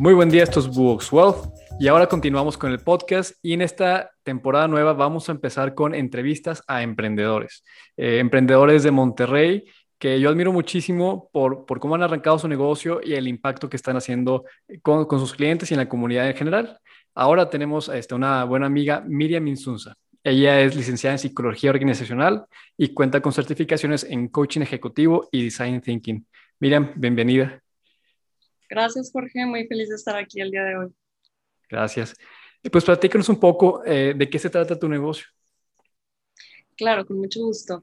Muy buen día, estos es Wealth. Y ahora continuamos con el podcast y en esta temporada nueva vamos a empezar con entrevistas a emprendedores. Eh, emprendedores de Monterrey que yo admiro muchísimo por, por, cómo han arrancado su negocio y el impacto que están haciendo con, con sus clientes y en la comunidad en general. Ahora tenemos a este, una buena amiga, Miriam Insunza. Ella es licenciada en Psicología Organizacional y cuenta con certificaciones en Coaching Ejecutivo y Design Thinking. Miriam, bienvenida. Gracias, Jorge. Muy feliz de estar aquí el día de hoy. Gracias. Pues platícanos un poco eh, de qué se trata tu negocio. Claro, con mucho gusto.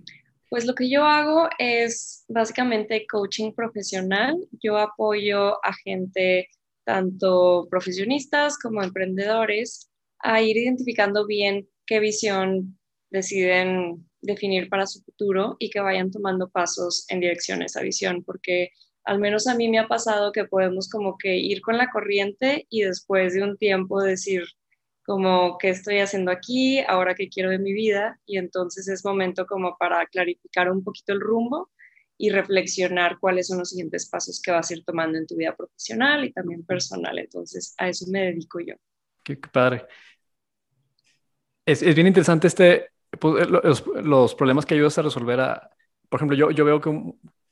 Pues lo que yo hago es básicamente coaching profesional. Yo apoyo a gente, tanto profesionistas como emprendedores, a ir identificando bien qué visión deciden definir para su futuro y que vayan tomando pasos en dirección a esa visión, porque al menos a mí me ha pasado que podemos como que ir con la corriente y después de un tiempo decir como qué estoy haciendo aquí, ahora qué quiero de mi vida y entonces es momento como para clarificar un poquito el rumbo y reflexionar cuáles son los siguientes pasos que vas a ir tomando en tu vida profesional y también personal. Entonces a eso me dedico yo. Qué, padre. Es, es, bien interesante este, pues, los, los, problemas que ayudas a resolver. A, por ejemplo, yo, yo veo que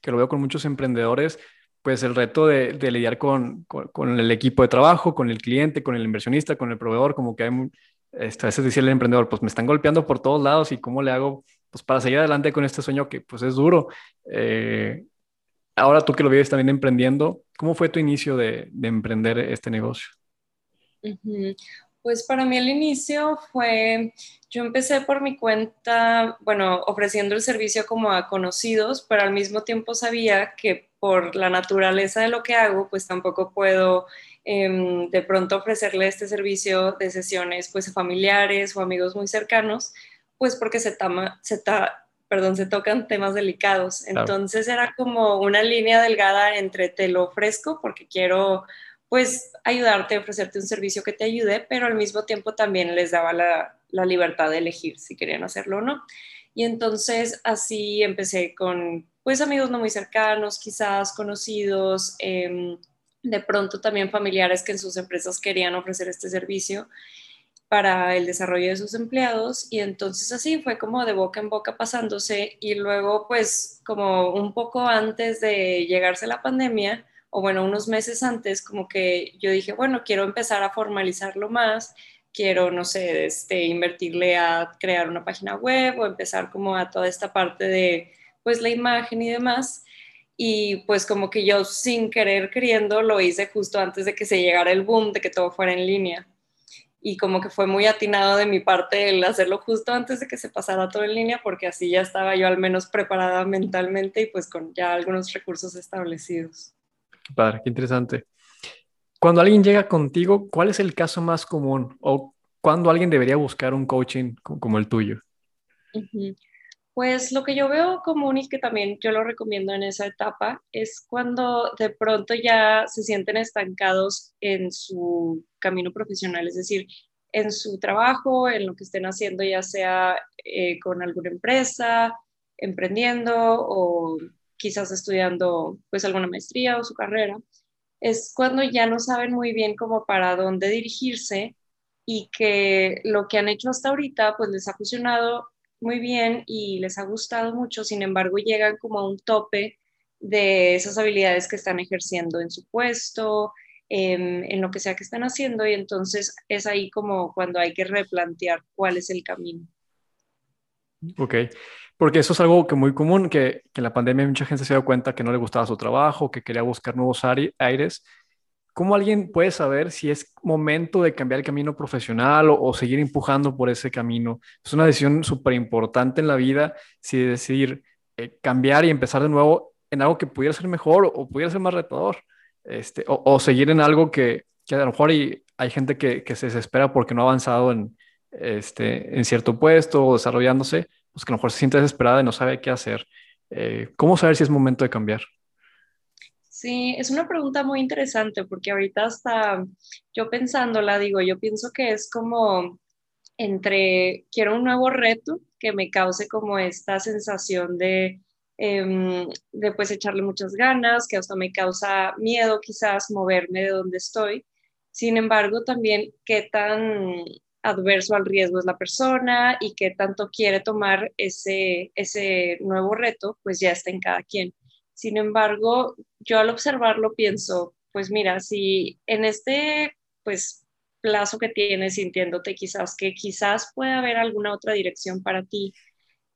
que lo veo con muchos emprendedores, pues el reto de, lidiar con, con, el equipo de trabajo, con el cliente, con el inversionista, con el proveedor, como que hay, este, a veces decirle al emprendedor, pues me están golpeando por todos lados y cómo le hago pues para seguir adelante con este sueño que pues es duro. Eh, ahora tú que lo vives también emprendiendo, ¿cómo fue tu inicio de, de emprender este negocio? Pues para mí el inicio fue, yo empecé por mi cuenta, bueno, ofreciendo el servicio como a conocidos, pero al mismo tiempo sabía que por la naturaleza de lo que hago, pues tampoco puedo em, de pronto ofrecerle este servicio de sesiones pues a familiares o amigos muy cercanos, pues porque se, tama, se, perdón, se tocan temas delicados. Entonces era como una línea delgada entre te lo ofrezco porque quiero pues ayudarte, ofrecerte un servicio que te ayude, pero al mismo tiempo también les daba la, libertad de elegir si querían hacerlo o no. Y entonces así empecé con pues amigos no muy cercanos, quizás conocidos, em, de pronto también familiares que en sus empresas querían ofrecer este servicio para el desarrollo de sus empleados y entonces así fue como de boca en boca pasándose y luego pues como un poco antes de llegarse la pandemia, o bueno, unos meses antes, como que yo dije, bueno, quiero empezar a formalizarlo más, quiero, no sé, este, invertirle a crear una página web o empezar como a toda esta parte de, pues, la imagen y demás. Y pues como que yo sin querer queriendo lo hice justo antes de que se llegara el boom, de que todo fuera en línea. Y como que fue muy atinado de mi parte el hacerlo justo antes de que se pasara todo en línea, porque así ya estaba yo al menos preparada mentalmente y pues con ya algunos recursos establecidos. Qué padre, qué interesante. Cuando alguien llega contigo, ¿cuál es el caso más común o cuándo alguien debería buscar un coaching como el tuyo? Pues lo que yo veo común y que también yo lo recomiendo en esa etapa es cuando de pronto ya se sienten estancados en su camino profesional, es decir, en su trabajo, en lo que estén haciendo, ya sea eh, con alguna empresa, emprendiendo o quizás estudiando pues alguna maestría o su carrera, es cuando ya no saben muy bien cómo para dónde dirigirse y que lo que han hecho hasta ahorita pues les ha funcionado muy bien y les ha gustado mucho, sin embargo llegan como a un tope de esas habilidades que están ejerciendo en su puesto, en, en lo que sea que están haciendo y entonces es ahí como cuando hay que replantear cuál es el camino. Ok. Porque eso es algo que muy común, que, que en la pandemia mucha gente se dio cuenta que no le gustaba su trabajo, que quería buscar nuevos aires. ¿Cómo alguien puede saber si es momento de cambiar el camino profesional o, seguir empujando por ese camino? Es una decisión súper importante en la vida, si decidir eh, cambiar y empezar de nuevo en algo que pudiera ser mejor o, pudiera ser más retador, este, o, seguir en algo que, que, a lo mejor hay, hay gente que, que, se desespera porque no ha avanzado en, este, en cierto puesto o desarrollándose, pues que a lo mejor se siente desesperada y no sabe qué hacer. Eh, ¿Cómo saber si es momento de cambiar? Sí, es una pregunta muy interesante porque ahorita hasta yo pensándola, digo, yo pienso que es como entre quiero un nuevo reto que me cause como esta sensación de, eh, de pues echarle muchas ganas, que hasta me causa miedo quizás moverme de donde estoy, Sin embargo, también qué tan adverso al riesgo es la persona y qué tanto quiere tomar ese, ese nuevo reto, pues ya está en cada quien. Sin embargo, yo al observarlo pienso, pues mira, si en este pues plazo que tienes sintiéndote quizás que quizás puede haber alguna otra dirección para ti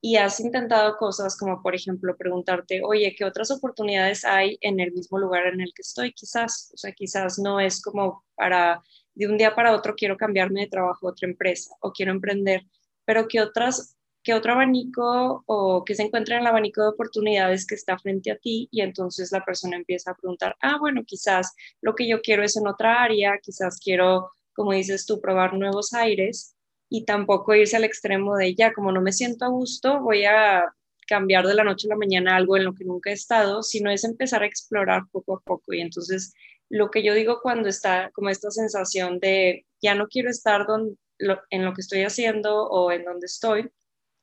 y has intentado cosas como por ejemplo preguntarte, oye, ¿qué otras oportunidades hay en el mismo lugar en el que estoy? Quizás, o sea, quizás no es como para de un día para otro quiero cambiarme de trabajo a otra empresa o quiero emprender, pero ¿qué otras qué otro abanico o que se encuentra en el abanico de oportunidades que está frente a ti y entonces la persona empieza a preguntar, ah, bueno, quizás lo que yo quiero es en otra área, quizás quiero, como dices tú, probar nuevos aires y tampoco irse al extremo de ya, como no me siento a gusto, voy a cambiar de la noche a la mañana algo en lo que nunca he estado, sino es empezar a explorar poco a poco. Y entonces lo que yo digo cuando está como esta sensación de ya no quiero estar donde, en lo que estoy haciendo o en donde estoy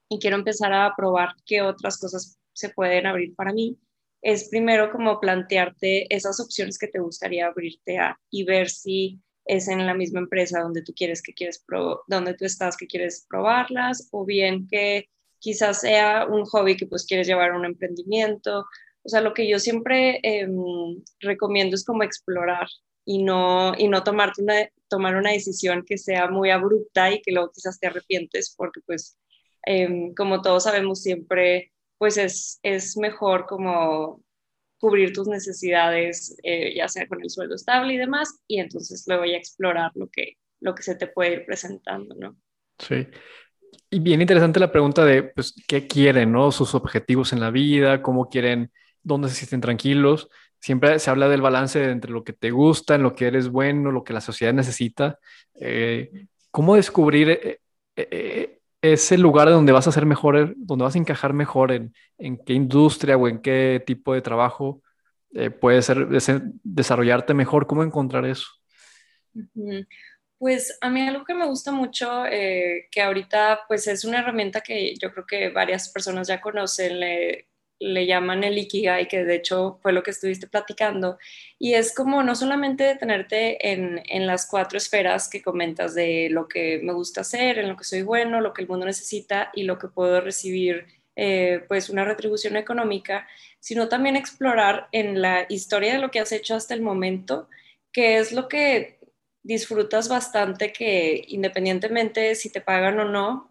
y quiero empezar a probar qué otras cosas se pueden abrir para mí, es primero como plantearte esas opciones que te gustaría abrirte a y ver si es en la misma empresa donde tú quieres que quieres donde tú estás que quieres probarlas o bien que quizás sea un hobby que pues quieres llevar a un emprendimiento. O sea, lo que yo siempre em, recomiendo es como explorar y no, y no tomarte una, tomar una decisión que sea muy abrupta y que luego quizás te arrepientes porque pues em, como todos sabemos siempre pues es, es mejor como cubrir tus necesidades, eh, ya sea con el sueldo estable y demás, y entonces luego ya explorar lo que, lo que se te puede ir presentando, ¿no? Sí. Y bien interesante la pregunta de, pues, ¿qué quieren, no? Sus objetivos en la vida, cómo quieren, dónde se sienten tranquilos. Siempre se habla del balance entre lo que te gusta, en lo que eres bueno, lo que la sociedad necesita. Eh, ¿Cómo descubrir eh, ese lugar donde vas a ser mejor, donde vas a encajar mejor en, qué industria o en qué tipo de trabajo eh, puede ser desarrollarte mejor. ¿Cómo encontrar eso? Pues a mí algo que me gusta mucho, eh, que ahorita pues es una herramienta que yo creo que varias personas ya conocen, llaman el Ikigai, que de hecho fue lo que estuviste platicando, y es como no solamente detenerte en, en, las cuatro esferas que comentas de lo que me gusta hacer, en lo que soy bueno, lo que el mundo necesita y lo que puedo recibir, eh, pues una retribución económica, sino también explorar en la historia de lo que has hecho hasta el momento, que es lo que disfrutas bastante, que independientemente si te pagan o no,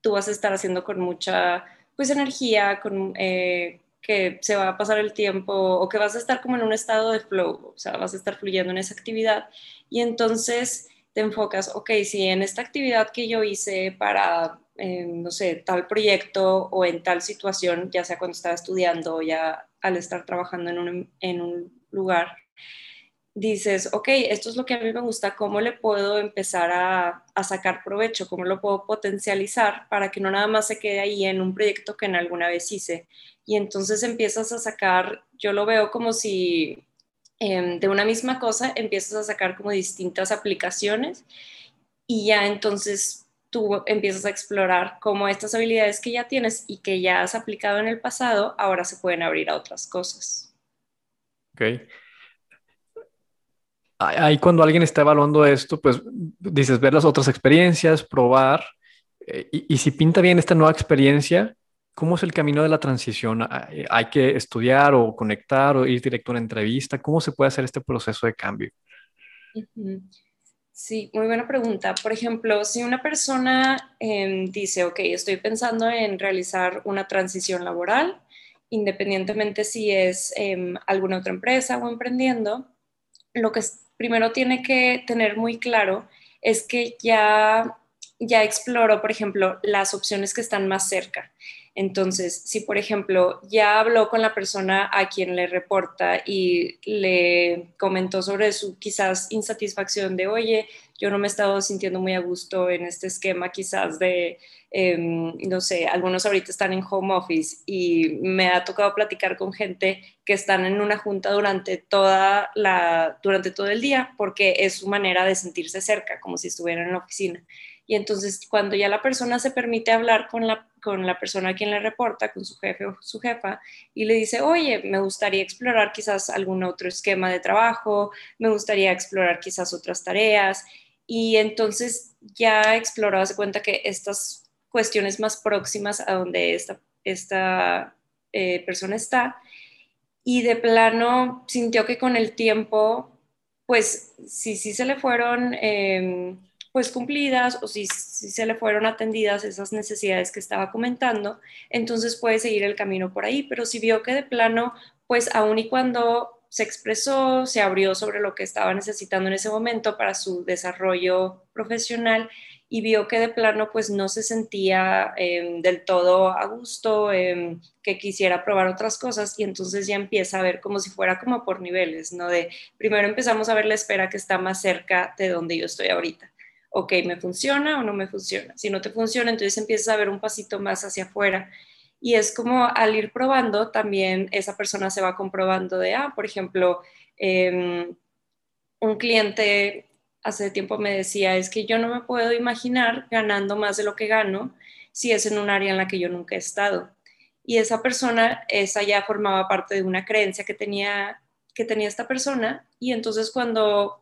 tú vas a estar haciendo con mucha pues energía, con, eh, que se va a pasar el tiempo o que vas a estar como en un estado de flow, o sea, vas a estar fluyendo en esa actividad. Y entonces te enfocas, ok, si en esta actividad que yo hice para, eh, no sé, tal proyecto o en tal situación, ya sea cuando estaba estudiando o ya al estar trabajando en un, en un lugar, dices, ok, esto es lo que a mí me gusta, ¿cómo le puedo empezar a, sacar provecho? ¿Cómo lo puedo potencializar para que no nada más se quede ahí en un proyecto que en alguna vez hice? Y entonces empiezas a sacar, yo lo veo como si em, de una misma cosa empiezas a sacar como distintas aplicaciones y ya entonces tú empiezas a explorar cómo estas habilidades que ya tienes y que ya has aplicado en el pasado ahora se pueden abrir a otras cosas. Ok ahí cuando alguien está evaluando esto, pues dices, ver las otras experiencias, probar, eh, y, si pinta bien esta nueva experiencia, ¿cómo es el camino de la transición? ¿Hay que estudiar o conectar o ir directo a una entrevista? ¿Cómo se puede hacer este proceso de cambio? Sí, muy buena pregunta. Por ejemplo, si una persona em, dice, ok, estoy pensando en realizar una transición laboral, independientemente si es em, alguna otra empresa o emprendiendo, lo que primero tiene que tener muy claro es que ya, ya exploró, por ejemplo, las opciones que están más cerca. Entonces, si por ejemplo ya habló con la persona a quien le reporta y le comentó sobre su quizás insatisfacción de, oye, yo no me he estado sintiendo muy a gusto en este esquema quizás de Em, no sé, algunos ahorita están en home office y me ha tocado platicar con gente que están en una junta durante, toda la, durante todo el día porque es su manera de sentirse cerca, como si estuvieran en la oficina. Y entonces cuando ya la persona se permite hablar con la, con la persona a quien le reporta, con su jefe o su jefa, y le dice, oye, me gustaría explorar quizás algún otro esquema de trabajo, me gustaría explorar quizás otras tareas. Y entonces ya exploró, se cuenta que estas cuestiones más próximas a donde esta, esta eh, persona está, y de plano sintió que con el tiempo, pues si sí se le fueron em, pues cumplidas o si, si, se le fueron atendidas esas necesidades que estaba comentando, entonces puede seguir el camino por ahí, pero si vio que de plano, pues aun y cuando se expresó, se abrió sobre lo que estaba necesitando en ese momento para su desarrollo profesional y vio que de plano pues no se sentía em, del todo a gusto, em, que quisiera probar otras cosas y entonces ya empieza a ver como si fuera como por niveles, ¿no? De primero empezamos a ver la espera que está más cerca de donde yo estoy ahorita. Ok, ¿me funciona o no me funciona? Si no te funciona, entonces empiezas a ver un pasito más hacia afuera y es como al ir probando, también esa persona se va comprobando de, ah, por ejemplo, em, un cliente hace tiempo me decía, es que yo no me puedo imaginar ganando más de lo que gano si es en un área en la que yo nunca he estado. Y esa persona, esa ya formaba parte de una creencia que tenía, que tenía esta persona. Y entonces cuando,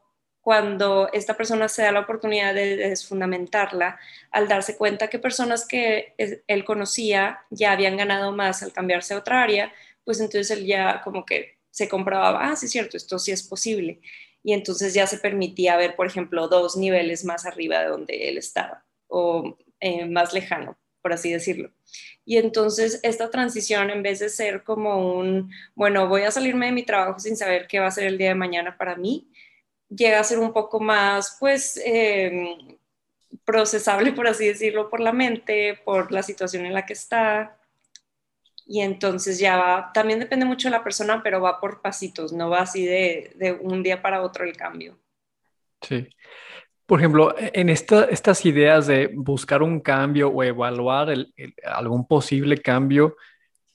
cuando esta persona se da la oportunidad de, desfundamentarla, al darse cuenta que personas que él conocía ya habían ganado más al cambiarse a otra área, pues entonces él ya como que se comprobaba, ah, sí es cierto, esto sí es posible y entonces ya se permitía ver, por ejemplo, dos niveles más arriba de donde él estaba o eh, más lejano, por así decirlo. Y entonces esta transición, en vez de ser como un, bueno, voy a salirme de mi trabajo sin saber qué va a ser el día de mañana para mí, llega a ser un poco más, pues, em, procesable, por así decirlo, por la mente, por la situación en la que está, y entonces ya va, también depende mucho de la persona, pero va por pasitos, no va así de, un día para otro el cambio. Sí. Por ejemplo, en estas ideas de buscar un cambio o evaluar algún posible cambio,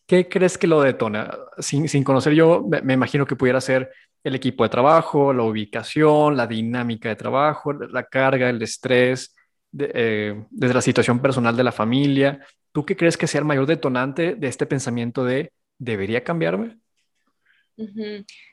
¿qué crees que lo detona? Sin, conocer yo, me, imagino que pudiera ser el equipo de trabajo, la ubicación, la dinámica de trabajo, la carga, el estrés, eh, desde la situación personal de la familia. ¿Tú qué crees que sea el mayor detonante de este pensamiento de debería cambiarme?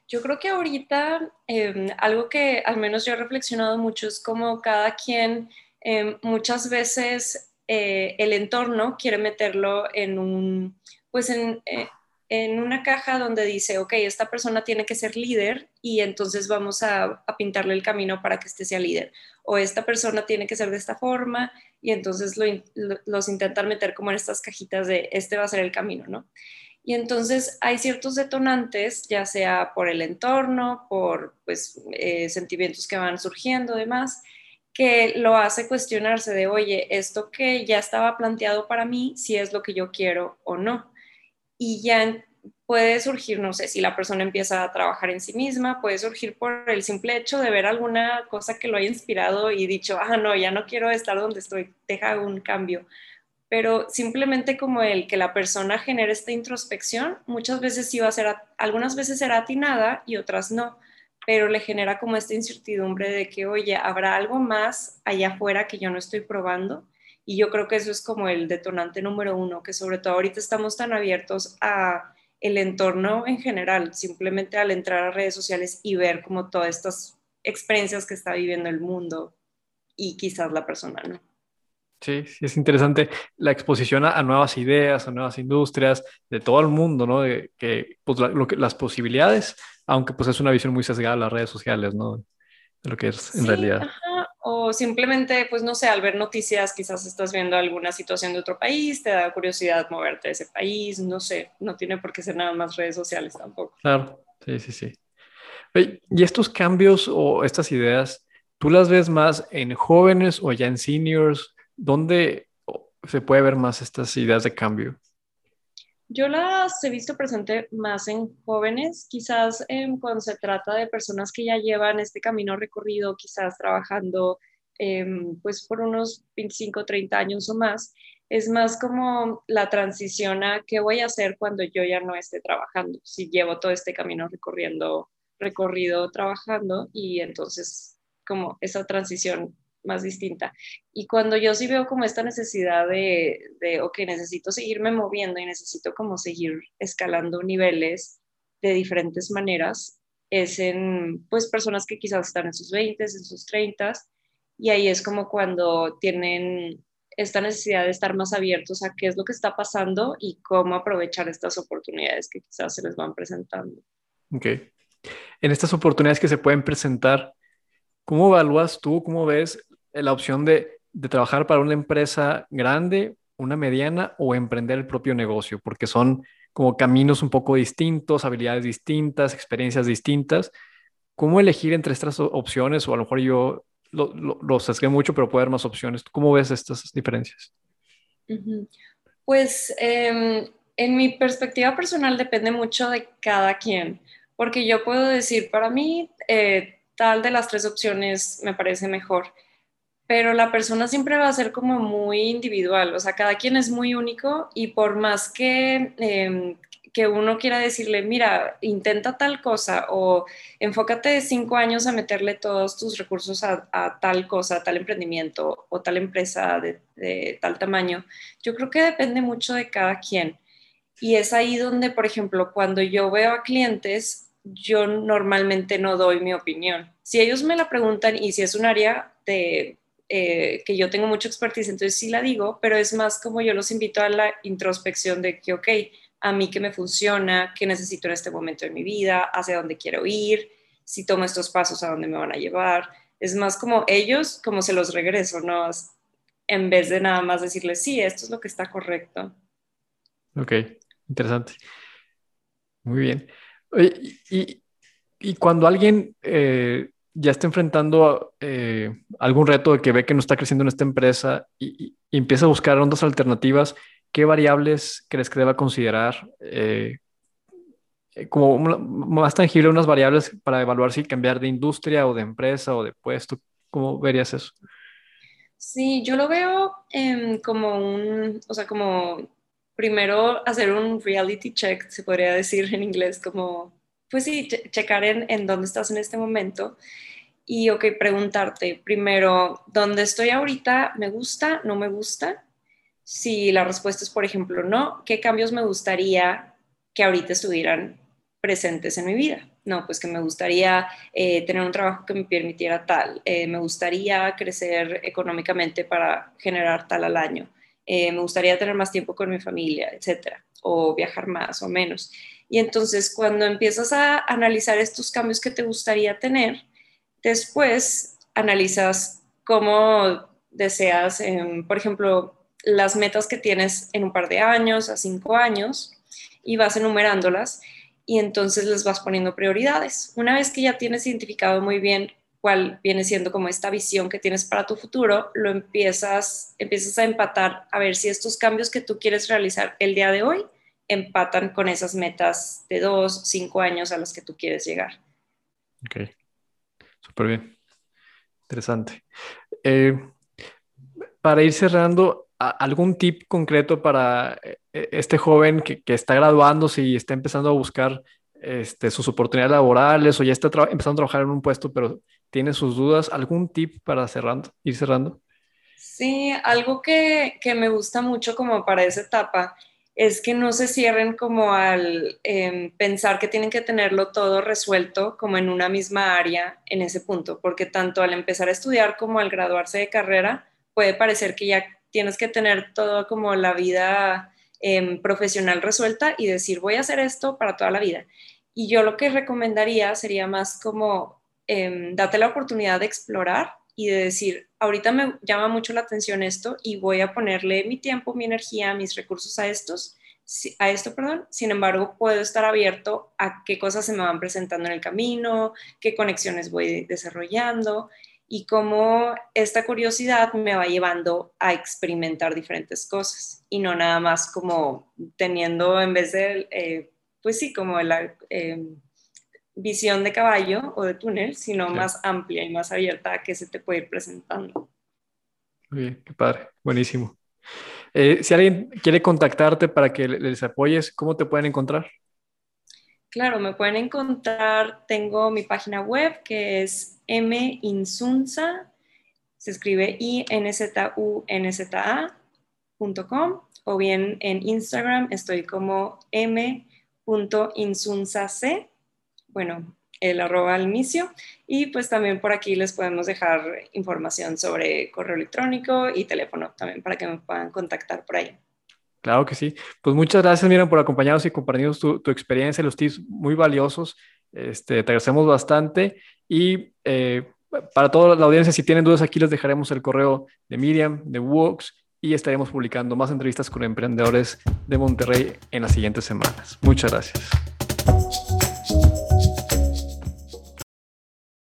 Yo creo que ahorita em, algo que al menos yo he reflexionado mucho es como cada quien em, muchas veces eh, el entorno quiere meterlo en un, pues en, eh, en una caja donde dice, ok, esta persona tiene que ser líder y entonces vamos a, pintarle el camino para que este sea líder. O esta persona tiene que ser de esta forma y entonces los intentan meter como en estas cajitas de este va a ser el camino, ¿no? Y entonces hay ciertos detonantes, ya sea por el entorno, por pues, eh, sentimientos que van surgiendo, demás, que lo hace cuestionarse de, oye, esto que ya estaba planteado para mí, si es lo que yo quiero o no y ya puede surgir, no sé, si la persona empieza a trabajar en sí misma, puede surgir por el simple hecho de ver alguna cosa que lo haya inspirado y dicho, ah, no, ya no quiero estar donde estoy, deja un cambio. Pero simplemente como el que la persona genere esta introspección, muchas veces sí va a ser, algunas veces será atinada y otras no, pero le genera como esta incertidumbre de que, oye, habrá algo más allá afuera que yo no estoy probando y yo creo que eso es como el detonante número uno, que sobre todo ahorita estamos tan abiertos a el entorno en general, simplemente al entrar a redes sociales y ver como todas estas experiencias que está viviendo el mundo y quizás la persona, ¿no? Sí, sí, es interesante la exposición a, nuevas ideas, a nuevas industrias de todo el mundo, ¿no? De que, pues, lo que, las posibilidades, aunque pues es una visión muy sesgada de las redes sociales, ¿no? De lo que es en realidad o simplemente, pues no sé, al ver noticias quizás estás viendo alguna situación de otro país, te da curiosidad moverte a ese país, no sé, no tiene por qué ser nada más redes sociales tampoco. Claro, sí, sí, sí. Y estos cambios o estas ideas, ¿tú las ves más en jóvenes o ya en seniors? ¿Dónde se puede ver más estas ideas de cambio? Yo las he visto presente más en jóvenes, quizás cuando se trata de personas que ya llevan este camino recorrido, quizás trabajando em, pues por unos 25, 30 años o más, es más como la transición a qué voy a hacer cuando yo ya no esté trabajando, si llevo todo este camino recorriendo, recorrido trabajando y entonces como esa transición más distinta. Y cuando yo sí veo como esta necesidad de, de, ok, necesito seguirme moviendo y necesito como seguir escalando niveles de diferentes maneras, es en pues personas que quizás están en sus 20, en sus 30, y ahí es como cuando tienen esta necesidad de estar más abiertos a qué es lo que está pasando y cómo aprovechar estas oportunidades que quizás se les van presentando. Ok. En estas oportunidades que se pueden presentar, ¿cómo evalúas tú, cómo ves la opción de, de trabajar para una empresa grande, una mediana o emprender el propio negocio? Porque son como caminos un poco distintos, habilidades distintas, experiencias distintas. ¿Cómo elegir entre estas opciones? O a lo mejor yo lo, lo, sesgué mucho, pero puede haber más opciones. ¿Cómo ves estas diferencias? Pues em, en mi perspectiva personal depende mucho de cada quien, porque yo puedo decir, para mí, eh, tal de las tres opciones me parece mejor, pero la persona siempre va a ser como muy individual, o sea, cada quien es muy único y por más que em, que uno quiera decirle, mira, intenta tal cosa o enfócate cinco años a meterle todos tus recursos a, tal cosa, tal emprendimiento o tal empresa de, tal tamaño, yo creo que depende mucho de cada quien. Y es ahí donde, por ejemplo, cuando yo veo a clientes, yo normalmente no doy mi opinión. Si ellos me la preguntan y si es un área de, eh, que yo tengo mucha expertise, entonces sí la digo, pero es más como yo los invito a la introspección de que, ok, a mí que me funciona, qué necesito en este momento de mi vida, hacia dónde quiero ir, si tomo estos pasos, a dónde me van a llevar. Es más como ellos, como se los regreso, ¿no? En vez de nada más decirles, sí, esto es lo que está correcto. Ok, interesante. Muy bien. y, y, cuando alguien eh, ya está enfrentando eh, algún reto de que ve que no está creciendo en esta empresa y, y empieza a buscar ondas alternativas, ¿qué variables crees que deba considerar eh, eh, como más tangible unas variables para evaluar si cambiar de industria o de empresa o de puesto? ¿Cómo verías eso? Sí, yo lo veo como un, o sea, como primero hacer un reality check, se podría decir en inglés, como, pues sí, checar en, en dónde estás en este momento y, ok, preguntarte primero, ¿dónde estoy ahorita? ¿Me gusta? ¿No me gusta? Si la respuesta es, por ejemplo, no, ¿qué cambios me gustaría que ahorita estuvieran presentes en mi vida? No, pues que me gustaría eh, tener un trabajo que me permitiera tal, eh, me gustaría crecer económicamente para generar tal al año, eh, me gustaría tener más tiempo con mi familia, etcétera, o viajar más o menos. Y entonces, cuando empiezas a analizar estos cambios que te gustaría tener, después analizas cómo deseas, em, por ejemplo, las metas que tienes en un par de años, a cinco años, y vas enumerándolas y entonces les vas poniendo prioridades. Una vez que ya tienes identificado muy bien cuál viene siendo como esta visión que tienes para tu futuro, lo empiezas, empiezas a empatar a ver si estos cambios que tú quieres realizar el día de hoy empatan con esas metas de dos, cinco años a las que tú quieres llegar. Ok, súper bien. Interesante. Eh, para ir cerrando, algún tip concreto para eh, eh, este joven que, está graduándose y está empezando a buscar este, sus oportunidades laborales o ya está empezando a trabajar en un puesto, pero tiene sus dudas? ¿Algún tip para cerrando, ir cerrando? Sí, algo que, me gusta mucho como para esa etapa es que no se cierren como al em, pensar que tienen que tenerlo todo resuelto como en una misma área en ese punto, porque tanto al empezar a estudiar como al graduarse de carrera puede parecer que ya tienes que tener todo como la vida em, profesional resuelta y decir, voy a hacer esto para toda la vida. Y yo lo que recomendaría sería más como em, date la oportunidad de explorar y de decir, ahorita me llama mucho la atención esto y voy a ponerle mi tiempo, mi energía, mis recursos a estos a esto, perdón. Sin embargo, puedo estar abierto a qué cosas se me van presentando en el camino, qué conexiones voy desarrollando y cómo esta curiosidad me va llevando a experimentar diferentes cosas y no nada más como teniendo en vez de, eh, pues sí, como la eh, visión de caballo o de túnel, sino más amplia y más abierta a que se te puede ir presentando. Muy bien, qué padre, buenísimo. Eh, si alguien quiere contactarte para que les apoyes, ¿cómo te pueden encontrar? Claro, me pueden encontrar, tengo mi página web que es minsunza se escribe inzunza.com o bien en Instagram estoy como m.insunzac, bueno, el arroba al inicio. Y pues también por aquí les podemos dejar información sobre correo electrónico y teléfono también para que me puedan contactar por ahí. Claro que sí. Pues muchas gracias, Miriam, por acompañarnos y compartirnos tu, tu experiencia, los tips muy valiosos. Este, te agradecemos bastante y eh, para toda la audiencia, si tienen dudas, aquí les dejaremos el correo de Miriam, de Wox y estaremos publicando más entrevistas con emprendedores de Monterrey en las siguientes semanas. Muchas gracias.